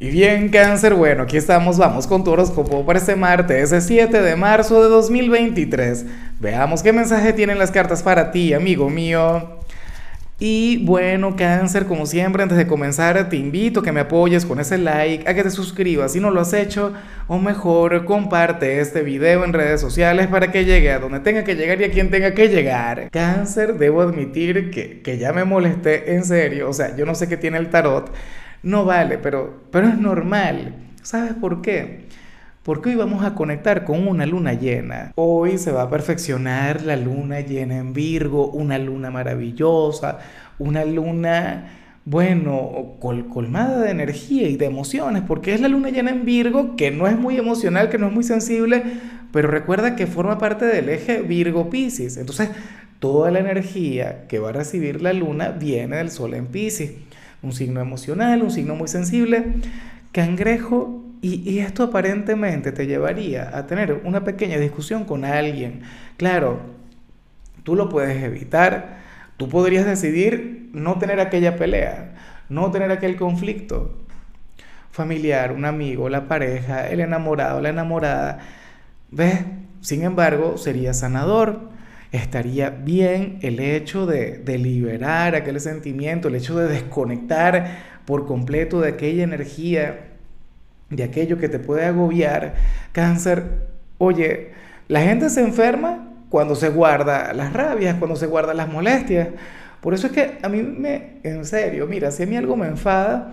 Y bien, cáncer, bueno, aquí estamos, vamos con tu horóscopo para este martes, 7 de marzo de 2023. Veamos qué mensaje tienen las cartas para ti, amigo mío. Y bueno, cáncer, como siempre, antes de comenzar, te invito a que me apoyes con ese like, a que te suscribas si no lo has hecho, o mejor, comparte este video en redes sociales para que llegue a donde tenga que llegar y a quien tenga que llegar. Cáncer, debo admitir que, que ya me molesté en serio, o sea, yo no sé qué tiene el tarot no vale, pero, pero es normal. ¿Sabes por qué? Porque hoy vamos a conectar con una luna llena. Hoy se va a perfeccionar la luna llena en Virgo, una luna maravillosa, una luna, bueno, colmada de energía y de emociones, porque es la luna llena en Virgo que no es muy emocional, que no es muy sensible, pero recuerda que forma parte del eje Virgo-Pisces. Entonces, toda la energía que va a recibir la luna viene del Sol en Pisces un signo emocional, un signo muy sensible, cangrejo, y, esto aparentemente te llevaría a tener una pequeña discusión con alguien. Claro, tú lo puedes evitar, tú podrías decidir no tener aquella pelea, no tener aquel conflicto familiar, un amigo, la pareja, el enamorado, la enamorada. ¿Ves? Sin embargo, sería sanador estaría bien el hecho de, liberar aquel sentimiento, el hecho de desconectar por completo de aquella energía, de aquello que te puede agobiar. Cáncer, oye, la gente se enferma cuando se guarda las rabias, cuando se guarda las molestias. Por eso es que a mí me, en serio, mira, si a mí algo me enfada,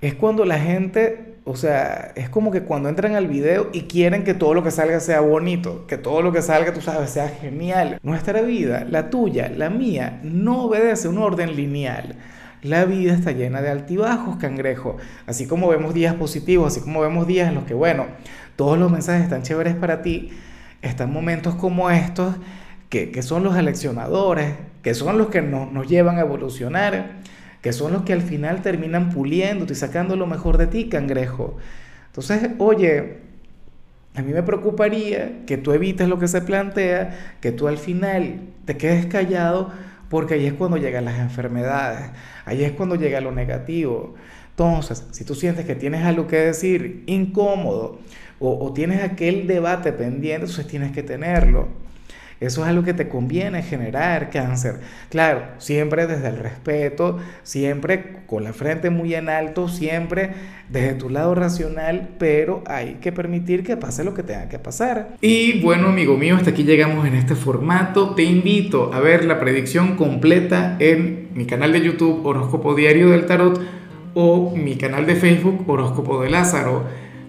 es cuando la gente o sea, es como que cuando entran al video y quieren que todo lo que salga sea bonito, que todo lo que salga, tú sabes, sea genial. Nuestra vida, la tuya, la mía, no obedece un orden lineal. La vida está llena de altibajos, cangrejo. Así como vemos días positivos, así como vemos días en los que, bueno, todos los mensajes están chéveres para ti, están momentos como estos que, que son los aleccionadores, que son los que nos llevan a evolucionar que son los que al final terminan puliéndote y sacando lo mejor de ti, cangrejo. Entonces, oye, a mí me preocuparía que tú evites lo que se plantea, que tú al final te quedes callado, porque ahí es cuando llegan las enfermedades, ahí es cuando llega lo negativo. Entonces, si tú sientes que tienes algo que decir incómodo o, o tienes aquel debate pendiente, entonces tienes que tenerlo. Eso es algo que te conviene generar cáncer. Claro, siempre desde el respeto, siempre con la frente muy en alto, siempre desde tu lado racional, pero hay que permitir que pase lo que tenga que pasar. Y bueno, amigo mío, hasta aquí llegamos en este formato. Te invito a ver la predicción completa en mi canal de YouTube Horóscopo Diario del Tarot o mi canal de Facebook Horóscopo de Lázaro.